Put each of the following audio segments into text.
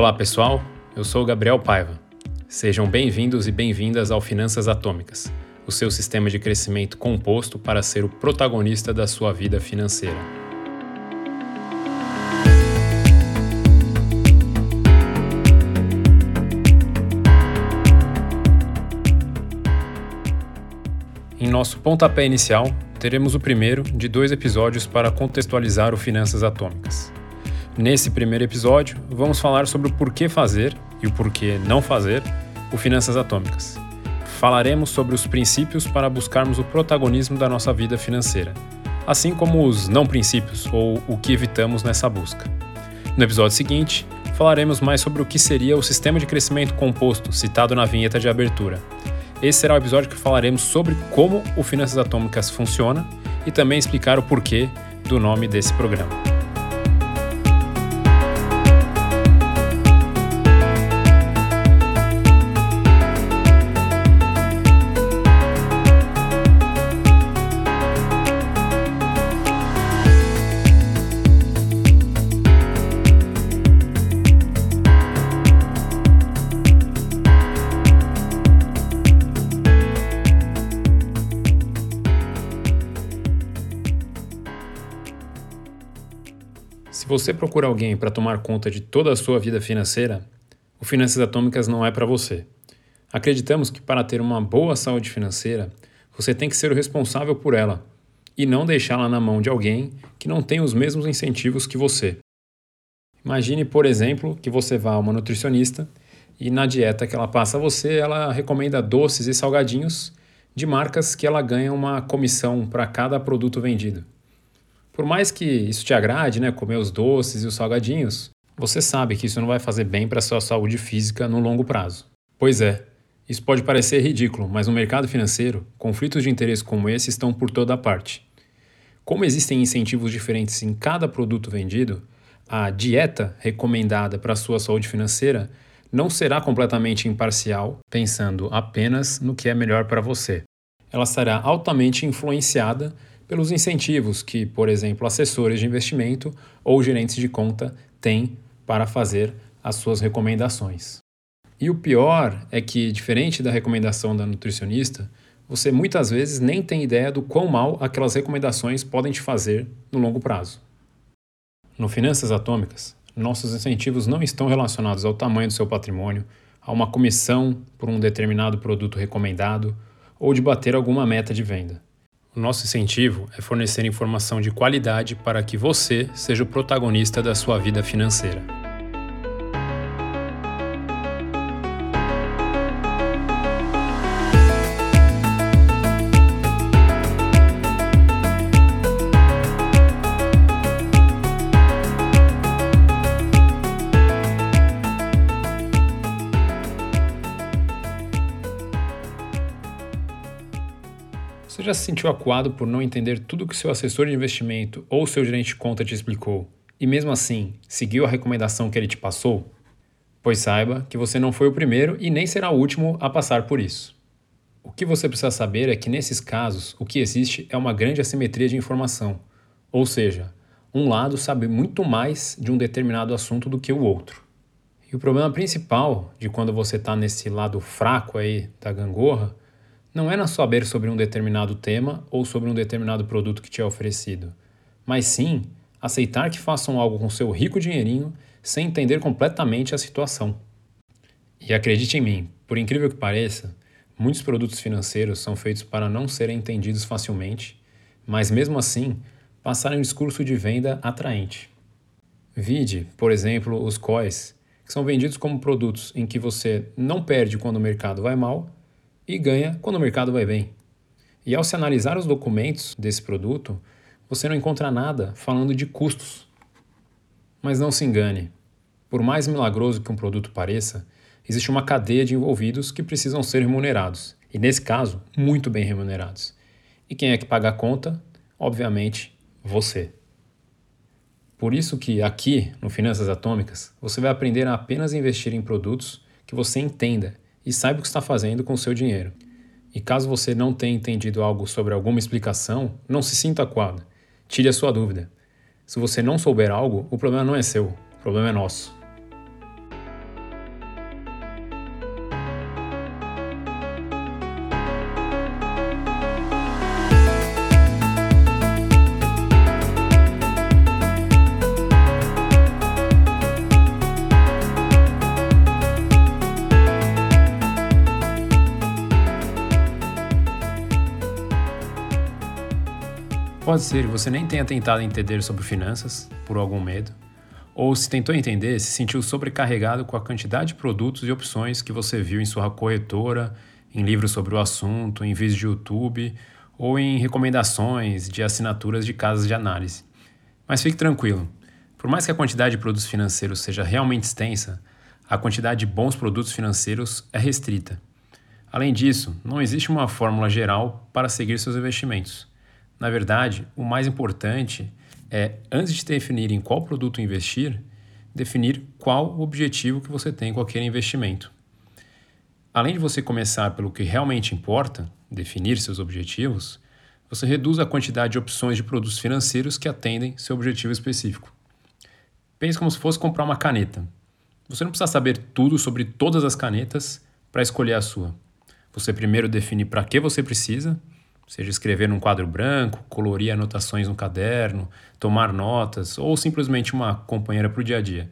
Olá pessoal, eu sou Gabriel Paiva. Sejam bem-vindos e bem-vindas ao Finanças Atômicas, o seu sistema de crescimento composto para ser o protagonista da sua vida financeira. Em nosso pontapé inicial, teremos o primeiro de dois episódios para contextualizar o Finanças Atômicas. Nesse primeiro episódio, vamos falar sobre o porquê fazer e o porquê não fazer o Finanças Atômicas. Falaremos sobre os princípios para buscarmos o protagonismo da nossa vida financeira, assim como os não princípios ou o que evitamos nessa busca. No episódio seguinte, falaremos mais sobre o que seria o sistema de crescimento composto citado na vinheta de abertura. Esse será o episódio que falaremos sobre como o Finanças Atômicas funciona e também explicar o porquê do nome desse programa. Você procura alguém para tomar conta de toda a sua vida financeira, o Finanças Atômicas não é para você. Acreditamos que para ter uma boa saúde financeira, você tem que ser o responsável por ela e não deixá-la na mão de alguém que não tem os mesmos incentivos que você. Imagine, por exemplo, que você vá a uma nutricionista e na dieta que ela passa a você, ela recomenda doces e salgadinhos de marcas que ela ganha uma comissão para cada produto vendido. Por mais que isso te agrade, né, comer os doces e os salgadinhos, você sabe que isso não vai fazer bem para sua saúde física no longo prazo. Pois é, isso pode parecer ridículo, mas no mercado financeiro, conflitos de interesse como esse estão por toda parte. Como existem incentivos diferentes em cada produto vendido, a dieta recomendada para sua saúde financeira não será completamente imparcial, pensando apenas no que é melhor para você. Ela será altamente influenciada pelos incentivos que, por exemplo, assessores de investimento ou gerentes de conta têm para fazer as suas recomendações. E o pior é que, diferente da recomendação da nutricionista, você muitas vezes nem tem ideia do quão mal aquelas recomendações podem te fazer no longo prazo. No Finanças Atômicas, nossos incentivos não estão relacionados ao tamanho do seu patrimônio, a uma comissão por um determinado produto recomendado ou de bater alguma meta de venda. O nosso incentivo é fornecer informação de qualidade para que você seja o protagonista da sua vida financeira. Já se sentiu acuado por não entender tudo que seu assessor de investimento ou seu gerente de conta te explicou e mesmo assim seguiu a recomendação que ele te passou? Pois saiba que você não foi o primeiro e nem será o último a passar por isso. O que você precisa saber é que nesses casos o que existe é uma grande assimetria de informação, ou seja, um lado sabe muito mais de um determinado assunto do que o outro. E o problema principal de quando você está nesse lado fraco aí da gangorra não é não saber sobre um determinado tema ou sobre um determinado produto que te é oferecido, mas sim aceitar que façam algo com seu rico dinheirinho sem entender completamente a situação. E acredite em mim, por incrível que pareça, muitos produtos financeiros são feitos para não serem entendidos facilmente, mas mesmo assim passarem um discurso de venda atraente. Vide, por exemplo, os COIs, que são vendidos como produtos em que você não perde quando o mercado vai mal e ganha quando o mercado vai bem. E ao se analisar os documentos desse produto, você não encontra nada falando de custos. Mas não se engane, por mais milagroso que um produto pareça, existe uma cadeia de envolvidos que precisam ser remunerados, e nesse caso, muito bem remunerados. E quem é que paga a conta? Obviamente, você. Por isso que aqui, no Finanças Atômicas, você vai aprender a apenas investir em produtos que você entenda e saiba o que está fazendo com o seu dinheiro. E caso você não tenha entendido algo sobre alguma explicação, não se sinta acuado. Tire a sua dúvida. Se você não souber algo, o problema não é seu, o problema é nosso. Pode ser que você nem tenha tentado entender sobre finanças, por algum medo, ou se tentou entender, se sentiu sobrecarregado com a quantidade de produtos e opções que você viu em sua corretora, em livros sobre o assunto, em vídeos de YouTube ou em recomendações de assinaturas de casas de análise. Mas fique tranquilo, por mais que a quantidade de produtos financeiros seja realmente extensa, a quantidade de bons produtos financeiros é restrita. Além disso, não existe uma fórmula geral para seguir seus investimentos. Na verdade, o mais importante é, antes de definir em qual produto investir, definir qual o objetivo que você tem com aquele investimento. Além de você começar pelo que realmente importa, definir seus objetivos, você reduz a quantidade de opções de produtos financeiros que atendem seu objetivo específico. Pense como se fosse comprar uma caneta. Você não precisa saber tudo sobre todas as canetas para escolher a sua. Você primeiro define para que você precisa, seja escrever num quadro branco, colorir anotações no caderno, tomar notas ou simplesmente uma companheira para o dia a dia.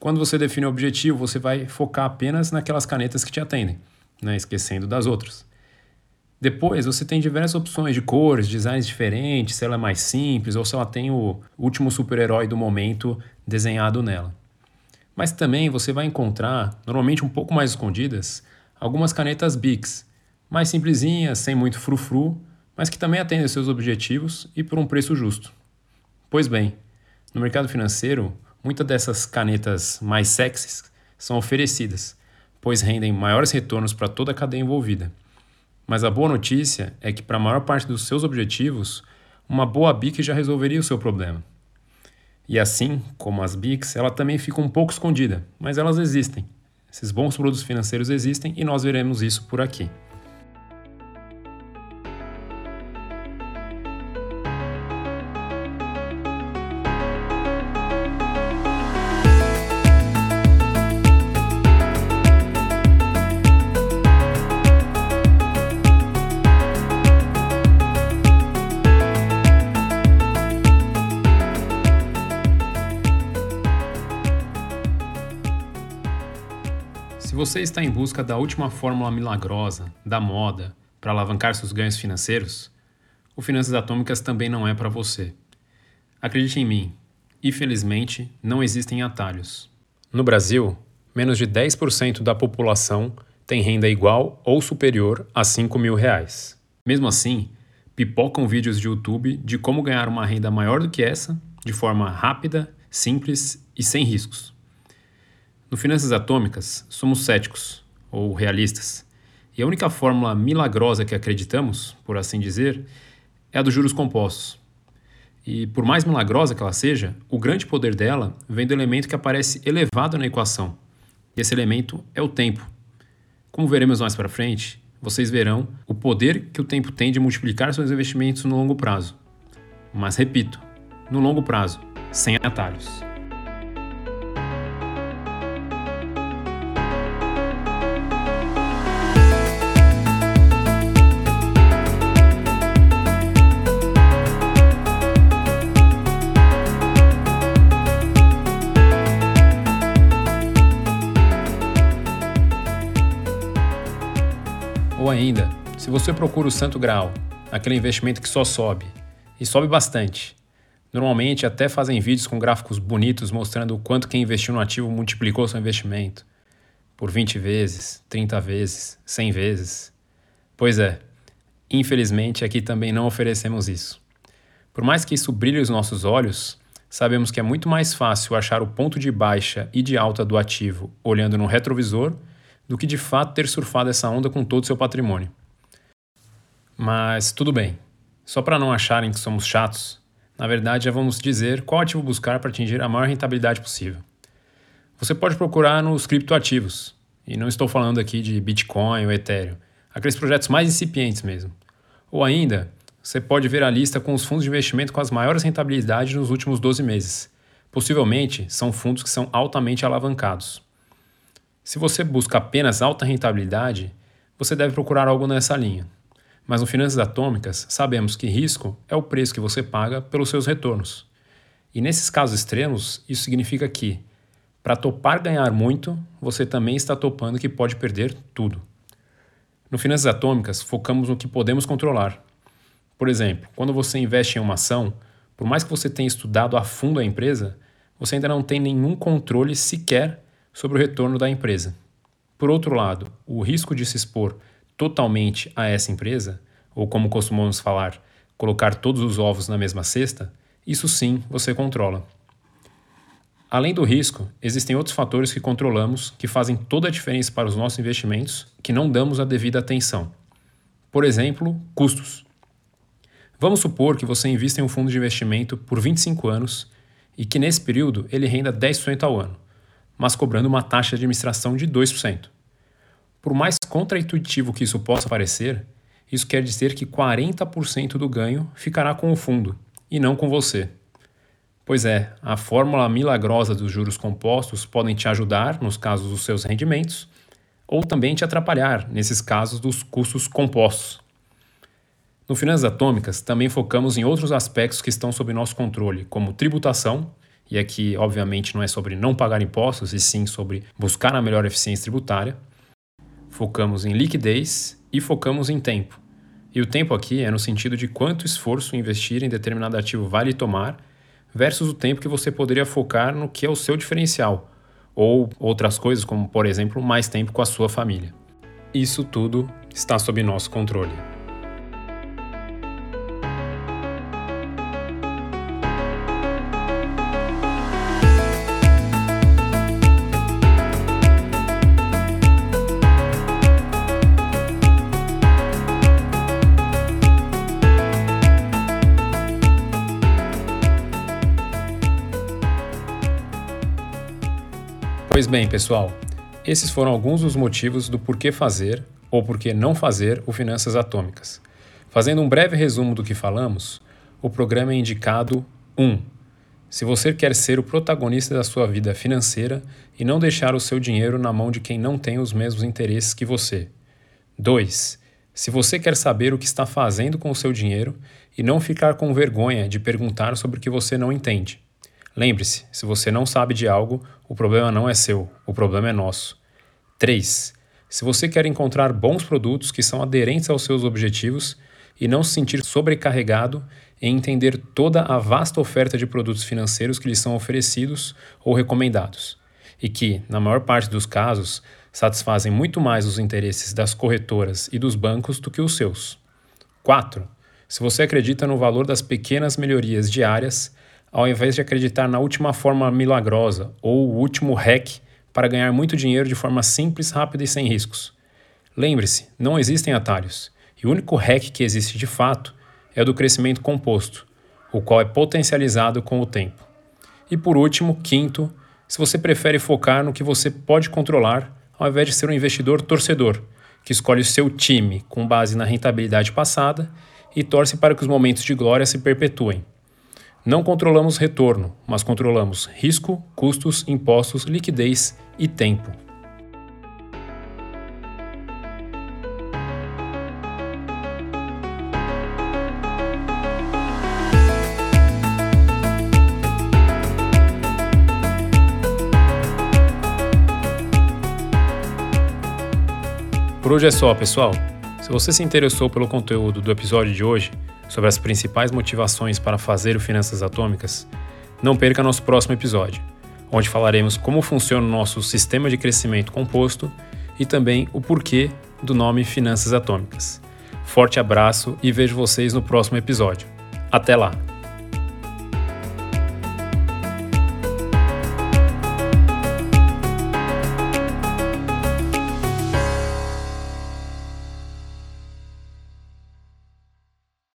Quando você define o objetivo, você vai focar apenas naquelas canetas que te atendem, né, esquecendo das outras. Depois, você tem diversas opções de cores, designs diferentes, se ela é mais simples ou se ela tem o último super-herói do momento desenhado nela. Mas também você vai encontrar, normalmente um pouco mais escondidas, algumas canetas Bics, mais simplesinhas, sem muito frufru, mas que também atendem seus objetivos e por um preço justo. Pois bem, no mercado financeiro, muitas dessas canetas mais sexys são oferecidas, pois rendem maiores retornos para toda a cadeia envolvida. Mas a boa notícia é que, para a maior parte dos seus objetivos, uma boa BIC já resolveria o seu problema. E assim como as BICs, ela também fica um pouco escondida, mas elas existem. Esses bons produtos financeiros existem e nós veremos isso por aqui. Se você está em busca da última fórmula milagrosa, da moda, para alavancar seus ganhos financeiros, o Finanças Atômicas também não é para você. Acredite em mim, infelizmente não existem atalhos. No Brasil, menos de 10% da população tem renda igual ou superior a 5 mil reais. Mesmo assim, pipocam vídeos de YouTube de como ganhar uma renda maior do que essa, de forma rápida, simples e sem riscos. No Finanças Atômicas, somos céticos, ou realistas, e a única fórmula milagrosa que acreditamos, por assim dizer, é a dos juros compostos. E por mais milagrosa que ela seja, o grande poder dela vem do elemento que aparece elevado na equação. E esse elemento é o tempo. Como veremos mais para frente, vocês verão o poder que o tempo tem de multiplicar seus investimentos no longo prazo. Mas repito, no longo prazo, sem atalhos. Você procura o Santo Graal, aquele investimento que só sobe, e sobe bastante. Normalmente até fazem vídeos com gráficos bonitos mostrando o quanto quem investiu no ativo multiplicou seu investimento. Por 20 vezes, 30 vezes, 100 vezes. Pois é, infelizmente aqui também não oferecemos isso. Por mais que isso brilhe os nossos olhos, sabemos que é muito mais fácil achar o ponto de baixa e de alta do ativo olhando no retrovisor do que de fato ter surfado essa onda com todo o seu patrimônio. Mas tudo bem. Só para não acharem que somos chatos, na verdade já vamos dizer qual ativo buscar para atingir a maior rentabilidade possível. Você pode procurar nos criptoativos, e não estou falando aqui de Bitcoin ou Ethereum, aqueles projetos mais incipientes mesmo. Ou ainda, você pode ver a lista com os fundos de investimento com as maiores rentabilidades nos últimos 12 meses. Possivelmente são fundos que são altamente alavancados. Se você busca apenas alta rentabilidade, você deve procurar algo nessa linha. Mas no Finanças Atômicas, sabemos que risco é o preço que você paga pelos seus retornos. E nesses casos extremos, isso significa que, para topar ganhar muito, você também está topando que pode perder tudo. No Finanças Atômicas, focamos no que podemos controlar. Por exemplo, quando você investe em uma ação, por mais que você tenha estudado a fundo a empresa, você ainda não tem nenhum controle sequer sobre o retorno da empresa. Por outro lado, o risco de se expor totalmente a essa empresa, ou como costumamos falar, colocar todos os ovos na mesma cesta, isso sim você controla. Além do risco, existem outros fatores que controlamos que fazem toda a diferença para os nossos investimentos que não damos a devida atenção. Por exemplo, custos. Vamos supor que você invista em um fundo de investimento por 25 anos e que nesse período ele renda 10% ao ano, mas cobrando uma taxa de administração de 2%. Por mais contraintuitivo que isso possa parecer, isso quer dizer que 40% do ganho ficará com o fundo e não com você. Pois é, a fórmula milagrosa dos juros compostos podem te ajudar nos casos dos seus rendimentos ou também te atrapalhar nesses casos dos custos compostos. No Finanças Atômicas, também focamos em outros aspectos que estão sob nosso controle, como tributação, e aqui, obviamente, não é sobre não pagar impostos, e sim sobre buscar a melhor eficiência tributária. Focamos em liquidez e focamos em tempo. E o tempo aqui é no sentido de quanto esforço investir em determinado ativo vale tomar versus o tempo que você poderia focar no que é o seu diferencial, ou outras coisas, como, por exemplo, mais tempo com a sua família. Isso tudo está sob nosso controle. Bem, pessoal, esses foram alguns dos motivos do porquê fazer ou porquê não fazer o Finanças Atômicas. Fazendo um breve resumo do que falamos, o programa é indicado 1. Um, se você quer ser o protagonista da sua vida financeira e não deixar o seu dinheiro na mão de quem não tem os mesmos interesses que você. 2. Se você quer saber o que está fazendo com o seu dinheiro e não ficar com vergonha de perguntar sobre o que você não entende. Lembre-se, se você não sabe de algo, o problema não é seu, o problema é nosso. 3. Se você quer encontrar bons produtos que são aderentes aos seus objetivos e não se sentir sobrecarregado em entender toda a vasta oferta de produtos financeiros que lhe são oferecidos ou recomendados, e que, na maior parte dos casos, satisfazem muito mais os interesses das corretoras e dos bancos do que os seus. 4. Se você acredita no valor das pequenas melhorias diárias, ao invés de acreditar na última forma milagrosa ou o último hack para ganhar muito dinheiro de forma simples, rápida e sem riscos. Lembre-se, não existem atalhos, e o único hack que existe de fato é o do crescimento composto, o qual é potencializado com o tempo. E por último, quinto, se você prefere focar no que você pode controlar, ao invés de ser um investidor torcedor, que escolhe o seu time com base na rentabilidade passada e torce para que os momentos de glória se perpetuem. Não controlamos retorno, mas controlamos risco, custos, impostos, liquidez e tempo. Por hoje é só, pessoal. Se você se interessou pelo conteúdo do episódio de hoje, sobre as principais motivações para fazer o Finanças Atômicas, não perca nosso próximo episódio, onde falaremos como funciona o nosso sistema de crescimento composto e também o porquê do nome Finanças Atômicas. Forte abraço e vejo vocês no próximo episódio. Até lá!